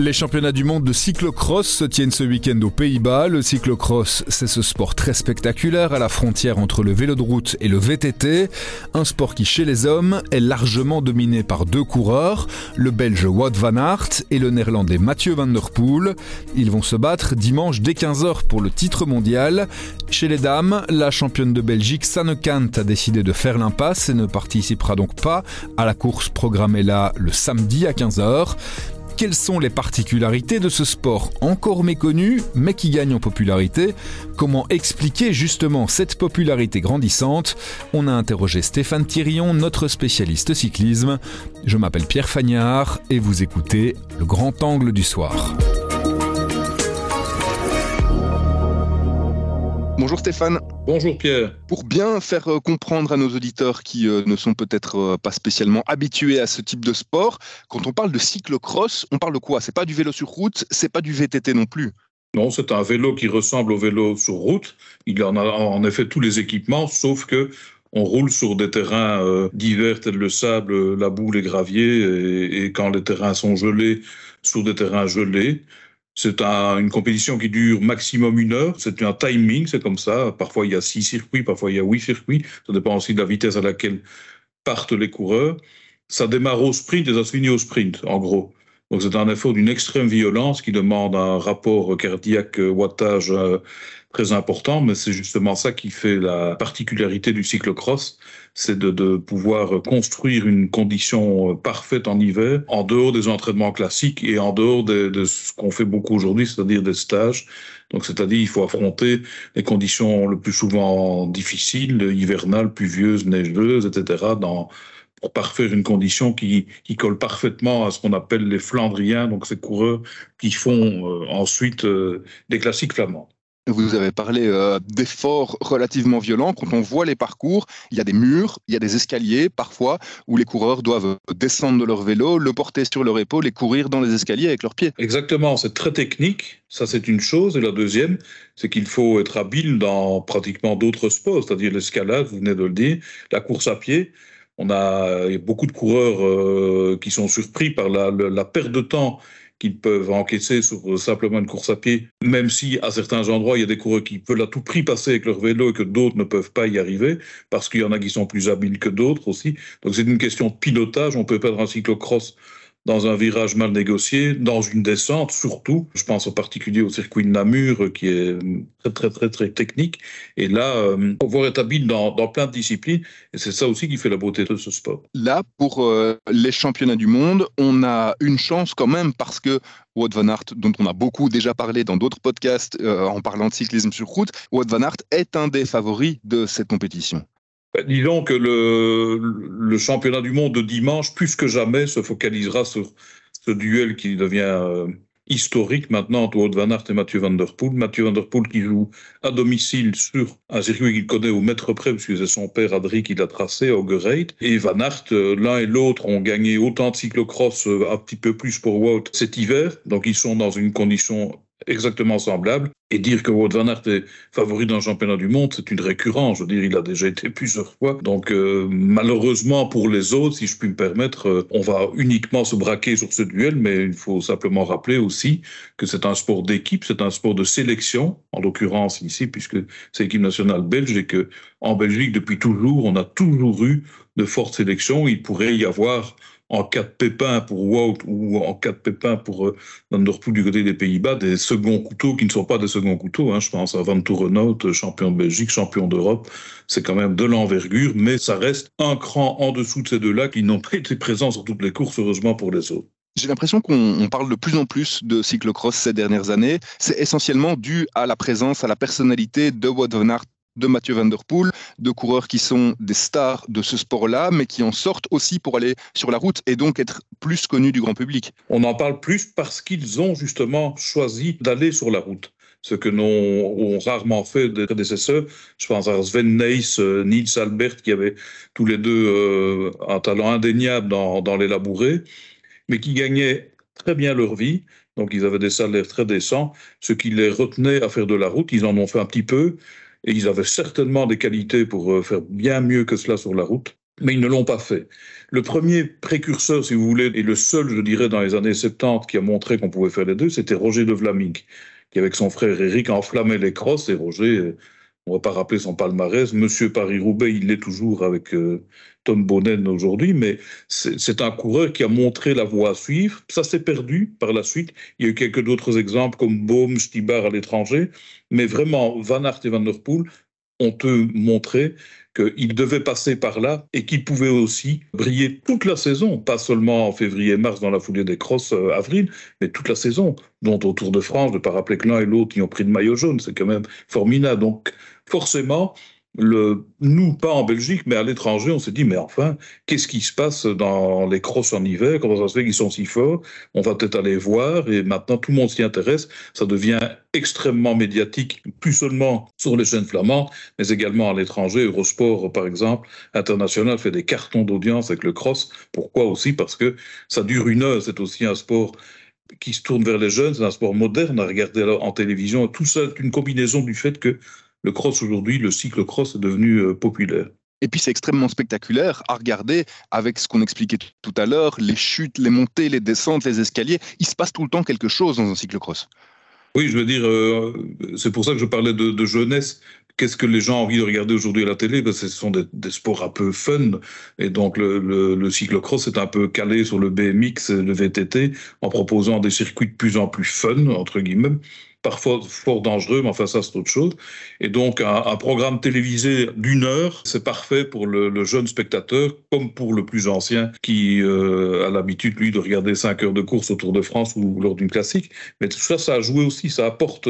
Les championnats du monde de cyclocross se tiennent ce week-end aux Pays-Bas. Le cyclocross, c'est ce sport très spectaculaire à la frontière entre le vélo de route et le VTT. Un sport qui, chez les hommes, est largement dominé par deux coureurs, le belge Wout van Aert et le néerlandais Mathieu van der Poel. Ils vont se battre dimanche dès 15h pour le titre mondial. Chez les dames, la championne de Belgique Sanne Kant a décidé de faire l'impasse et ne participera donc pas à la course programmée là le samedi à 15h. Quelles sont les particularités de ce sport encore méconnu mais qui gagne en popularité? Comment expliquer justement cette popularité grandissante? On a interrogé Stéphane Thirion, notre spécialiste cyclisme. Je m'appelle Pierre Fagnard et vous écoutez Le Grand Angle du Soir. Bonjour Stéphane. Bonjour Pierre. Pour bien faire euh, comprendre à nos auditeurs qui euh, ne sont peut-être euh, pas spécialement habitués à ce type de sport, quand on parle de cyclocross, on parle de quoi? C'est pas du vélo sur route, c'est pas du VTT non plus. Non, c'est un vélo qui ressemble au vélo sur route. Il en a en effet tous les équipements, sauf que on roule sur des terrains divers tels le sable, la boue, les graviers, et, et, quand les terrains sont gelés, sur des terrains gelés. C'est une compétition qui dure maximum une heure. C'est un timing, c'est comme ça. Parfois il y a six circuits, parfois il y a huit circuits. Ça dépend aussi de la vitesse à laquelle partent les coureurs. Ça démarre au sprint et ça se finit au sprint, en gros. Donc c'est un effort d'une extrême violence qui demande un rapport cardiaque wattage euh, très important, mais c'est justement ça qui fait la particularité du cyclocross, c'est de, de, pouvoir construire une condition parfaite en hiver, en dehors des entraînements classiques et en dehors de, de ce qu'on fait beaucoup aujourd'hui, c'est-à-dire des stages. Donc, c'est-à-dire, il faut affronter les conditions le plus souvent difficiles, hivernales, pluvieuses, neigeuses, etc., dans, pour parfaire une condition qui, qui colle parfaitement à ce qu'on appelle les Flandriens, donc ces coureurs qui font euh, ensuite euh, des classiques flamands. Vous avez parlé euh, d'efforts relativement violents. Quand on voit les parcours, il y a des murs, il y a des escaliers parfois où les coureurs doivent descendre de leur vélo, le porter sur leur épaule et courir dans les escaliers avec leurs pieds. Exactement, c'est très technique. Ça, c'est une chose. Et la deuxième, c'est qu'il faut être habile dans pratiquement d'autres sports, c'est-à-dire l'escalade, vous venez de le dire, la course à pied. On a il y a beaucoup de coureurs euh, qui sont surpris par la, perte de temps qu'ils peuvent encaisser sur euh, simplement une course à pied, même si à certains endroits, il y a des coureurs qui veulent à tout prix passer avec leur vélo et que d'autres ne peuvent pas y arriver, parce qu'il y en a qui sont plus habiles que d'autres aussi. Donc c'est une question de pilotage. On peut perdre un cyclocross dans un virage mal négocié, dans une descente surtout. Je pense en particulier au circuit de Namur qui est très très très très technique. Et là, euh, on va être habile dans, plein de disciplines et c'est ça aussi qui fait la beauté de ce sport. Là, pour euh, les championnats du monde, on a une chance quand même parce que Wout van Aert, dont on a beaucoup déjà parlé dans d'autres podcasts euh, en parlant de cyclisme sur route, Wout van Aert est un des favoris de cette compétition. Ben, disons que le, le, championnat du monde de dimanche, plus que jamais, se focalisera sur ce duel qui devient euh, historique maintenant entre Wout van Aert et Mathieu van der Poel. Mathieu van der Poel qui joue à domicile sur un circuit qu'il connaît au mètre près, puisque c'est son père Adri qui l'a tracé, au Gereit. Et Van Aert, euh, l'un et l'autre ont gagné autant de cyclocross, euh, un petit peu plus pour Wout cet hiver. Donc ils sont dans une condition exactement semblable. Et dire que Wout van Aert est favori d'un championnat du monde, c'est une récurrence. Je veux dire, il a déjà été plusieurs fois. Donc, euh, malheureusement pour les autres, si je puis me permettre, euh, on va uniquement se braquer sur ce duel, mais il faut simplement rappeler aussi que c'est un sport d'équipe, c'est un sport de sélection, en l'occurrence ici, puisque c'est l'équipe nationale belge et que en Belgique, depuis toujours, on a toujours eu de fortes sélections. Il pourrait y avoir en cas de pépin pour Wout ou en cas de pépin pour euh, du côté des Pays-Bas, des seconds couteaux qui ne sont pas des seconds couteaux. Hein. Je pense à Van Toerenhout, champion de Belgique, champion d'Europe. C'est quand même de l'envergure, mais ça reste un cran en dessous de ces deux-là qui n'ont pas été présents sur toutes les courses, heureusement pour les autres. J'ai l'impression qu'on parle de plus en plus de cyclocross ces dernières années. C'est essentiellement dû à la présence, à la personnalité de Wout van Aert de Mathieu Van Der Poel, de coureurs qui sont des stars de ce sport-là, mais qui en sortent aussi pour aller sur la route et donc être plus connus du grand public. On en parle plus parce qu'ils ont justement choisi d'aller sur la route ce que n'ont rarement fait des prédécesseurs. Je pense à Sven Nys, euh, Nils Albert, qui avaient tous les deux euh, un talent indéniable dans, dans les labourés, mais qui gagnaient très bien leur vie. Donc ils avaient des salaires très décents, ce qui les retenait à faire de la route. Ils en ont fait un petit peu, et ils avaient certainement des qualités pour euh, faire bien mieux que cela sur la route. mais ils ne l'ont pas fait. Le premier précurseur, si vous voulez, et le seul, je dirais, dans les années 70 qui a montré qu'on pouvait faire les deux, c'était Roger de Vlaming, qui avec son frère Eric enflammait les crosses, et Roger, on va pas rappeler son palmarès, Monsieur Paris-Roubaix, il l'est toujours avec euh, Tom Bonnen aujourd'hui, mais c'est un coureur qui a montré la voie à suivre. Ça s'est perdu par la suite. Il y a eu quelques autres exemples comme Baum, Stibar à l'étranger, mais vraiment, Van Aert et Van Der Poel ont eux montré qu'il devait passer par là et qu'il pouvait aussi briller toute la saison, pas seulement en février-mars dans la foulée des crosses euh, avril, mais toute la saison, dont au Tour de France, de pas rappeler que l'un et l'autre y ont pris le maillot jaune, c'est quand même formidable. Donc forcément, le, nous, pas en Belgique, mais à l'étranger, on s'est dit, mais enfin, qu'est-ce qui se passe dans les crosses en hiver? Comment ça se fait qu'ils sont si forts? On va peut-être aller voir, et maintenant tout le monde s'y intéresse. Ça devient extrêmement médiatique, plus seulement sur les chaînes flamandes, mais également à l'étranger. Eurosport, par exemple, international, fait des cartons d'audience avec le cross. Pourquoi aussi? Parce que ça dure une heure, c'est aussi un sport qui se tourne vers les jeunes, c'est un sport moderne à regarder en télévision. Tout ça est une combinaison du fait que le cross aujourd'hui, le cyclo-cross est devenu euh, populaire. Et puis c'est extrêmement spectaculaire à regarder avec ce qu'on expliquait tout à l'heure, les chutes, les montées, les descentes, les escaliers. Il se passe tout le temps quelque chose dans un cyclo-cross. Oui, je veux dire, euh, c'est pour ça que je parlais de, jeunesse. Qu'est-ce que les gens ont envie de regarder aujourd'hui à la télé? Ben, Ce sont des, sports un peu fun. Et donc le, le, le cyclocross est un peu calé sur le BMX le VTT en proposant des circuits de plus en plus fun, entre guillemets parfois fort dangereux, mais enfin ça c'est autre chose. Et donc un, programme télévisé d'une heure, c'est parfait pour le, jeune spectateur, comme pour le plus ancien qui euh, a l'habitude lui de regarder 5 heures de course autour de France ou lors d'une classique. Mais tout ça, ça a joué aussi, ça apporte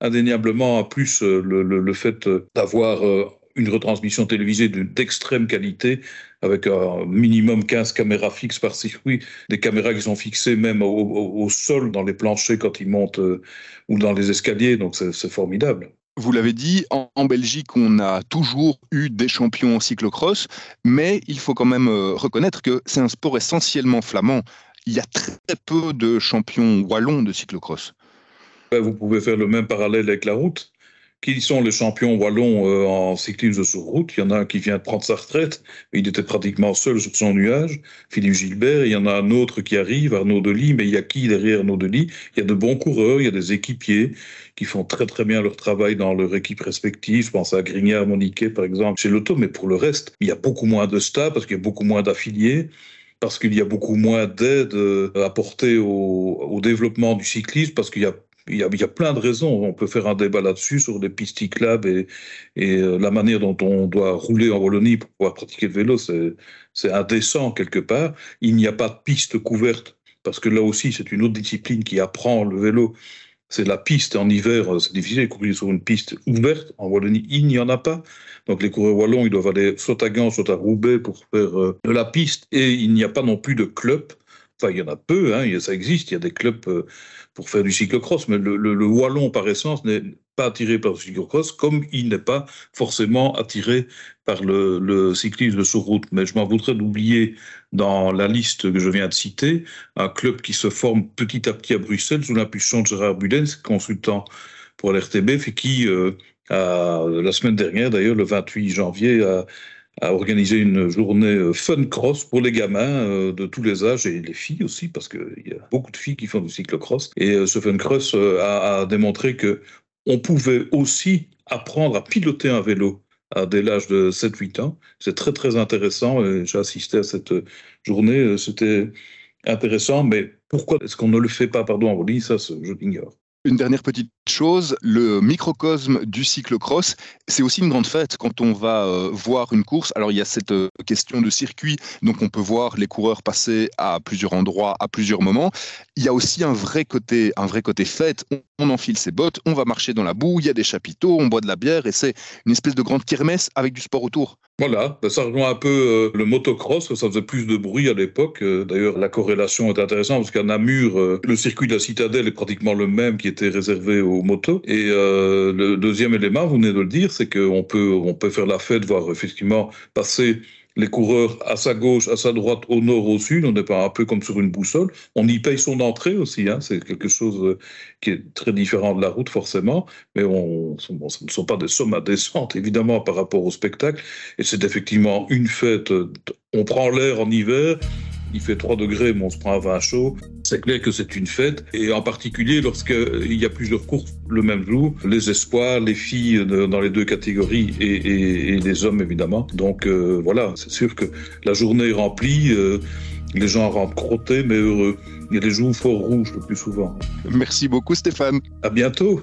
indéniablement en plus euh, le, le fait d'avoir euh, une retransmission télévisée d'extrême qualité avec un minimum 15 caméras fixes par circuit, des caméras qui sont fixées même au, sol, dans les planchers quand ils montent euh, ou dans les escaliers, donc c'est formidable. Vous l'avez dit, en, Belgique, on a toujours eu des champions en cyclocross, mais il faut quand même euh, reconnaître que c'est un sport essentiellement flamand. Il y a très peu de champions wallons de cyclocross. Vous pouvez faire le même parallèle avec la route qui sont les champions wallons euh, en cyclisme sur route. Il y en a un qui vient de prendre sa retraite, mais il était pratiquement seul sur son nuage, Philippe Gilbert. Il y en a un autre qui arrive, Arnaud Delis, mais il y a qui derrière Arnaud Delis Il y a de bons coureurs, il y a des équipiers qui font très très bien leur travail dans leur équipe respective. Je pense à Grignard, Moniquet par exemple chez l'auto, mais pour le reste, il y a beaucoup moins de staff parce qu'il y a beaucoup moins d'affiliés parce qu'il y a beaucoup moins d'aide euh, apportée au, au, développement du cyclisme, parce qu'il y a il y, a, plein de raisons. On peut faire un débat là-dessus sur des pistes cyclables et, et euh, la manière dont on doit rouler en Wallonie pour pouvoir pratiquer le vélo, c'est indécent quelque part. Il n'y a pas de piste couverte parce que là aussi, c'est une autre discipline qui apprend le vélo. C'est la piste en hiver, euh, c'est difficile de courir sur une piste ouverte. En Wallonie, il n'y en a pas. Donc les coureurs wallons, ils doivent aller soit à Gand, soit à Roubaix pour faire euh, de la piste. Et il n'y a pas non plus de club. Enfin, il y en a peu, hein, ça existe, il y a des clubs pour faire du cyclocross, mais le, wallon par essence n'est pas attiré par le cyclocross, comme il n'est pas forcément attiré par le, cyclisme sur route. Mais je m'en voudrais d'oublier dans la liste que je viens de citer un club qui se forme petit à petit à Bruxelles sous l'impulsion de Gérard Budens, consultant pour l'RTBF, et qui, euh, la semaine dernière d'ailleurs, le 28 janvier, a a organisé une journée euh, fun cross pour les gamins euh, de tous les âges et les filles aussi, parce qu'il y a beaucoup de filles qui font du cyclocross. Et euh, ce fun cross a, démontré que on pouvait aussi apprendre à piloter un vélo à dès l'âge de 7-8 ans. C'est très très intéressant j'ai assisté à cette journée. C'était intéressant, mais pourquoi est-ce qu'on ne le fait pas, pardon, en Wallonie Ça, je l'ignore. Une dernière petite chose, le microcosme du cyclocross, c'est aussi une grande fête quand on va euh, voir une course. Alors il y a cette euh, question de circuit, donc on peut voir les coureurs passer à plusieurs endroits, à plusieurs moments. Il y a aussi un vrai côté, un vrai côté fête. On, enfile ses bottes, on va marcher dans la boue, il y a des chapiteaux, on boit de la bière et c'est une espèce de grande kermesse avec du sport autour. Voilà, ça rejoint un peu euh, le motocross, ça faisait plus de bruit à l'époque. D'ailleurs, la corrélation est intéressante parce qu'à Namur, le circuit de la citadelle est pratiquement le même était réservé aux motos. Et euh, le deuxième élément, vous venez de le dire, c'est qu'on peut, on peut faire la fête, voir effectivement passer les coureurs à sa gauche, à sa droite, au nord, au sud. On n'est pas un peu comme sur une boussole. On y paye son entrée aussi. Hein. C'est quelque chose euh, qui est très différent de la route, forcément. Mais on, ce ne sont pas des sommes indécentes, évidemment, par rapport au spectacle. Et c'est effectivement une fête. On prend l'air en hiver il fait 3 degrés, mais on se prend un vin chaud. C'est clair que c'est une fête, et en particulier lorsqu'il y a plusieurs courses le même jour, les espoirs, les filles dans les deux catégories et, les hommes évidemment. Donc euh, voilà, c'est sûr que la journée est remplie, euh, les gens rentrent crottés mais heureux. Il y a des jours fort rouges le plus souvent. Merci beaucoup Stéphane. À bientôt.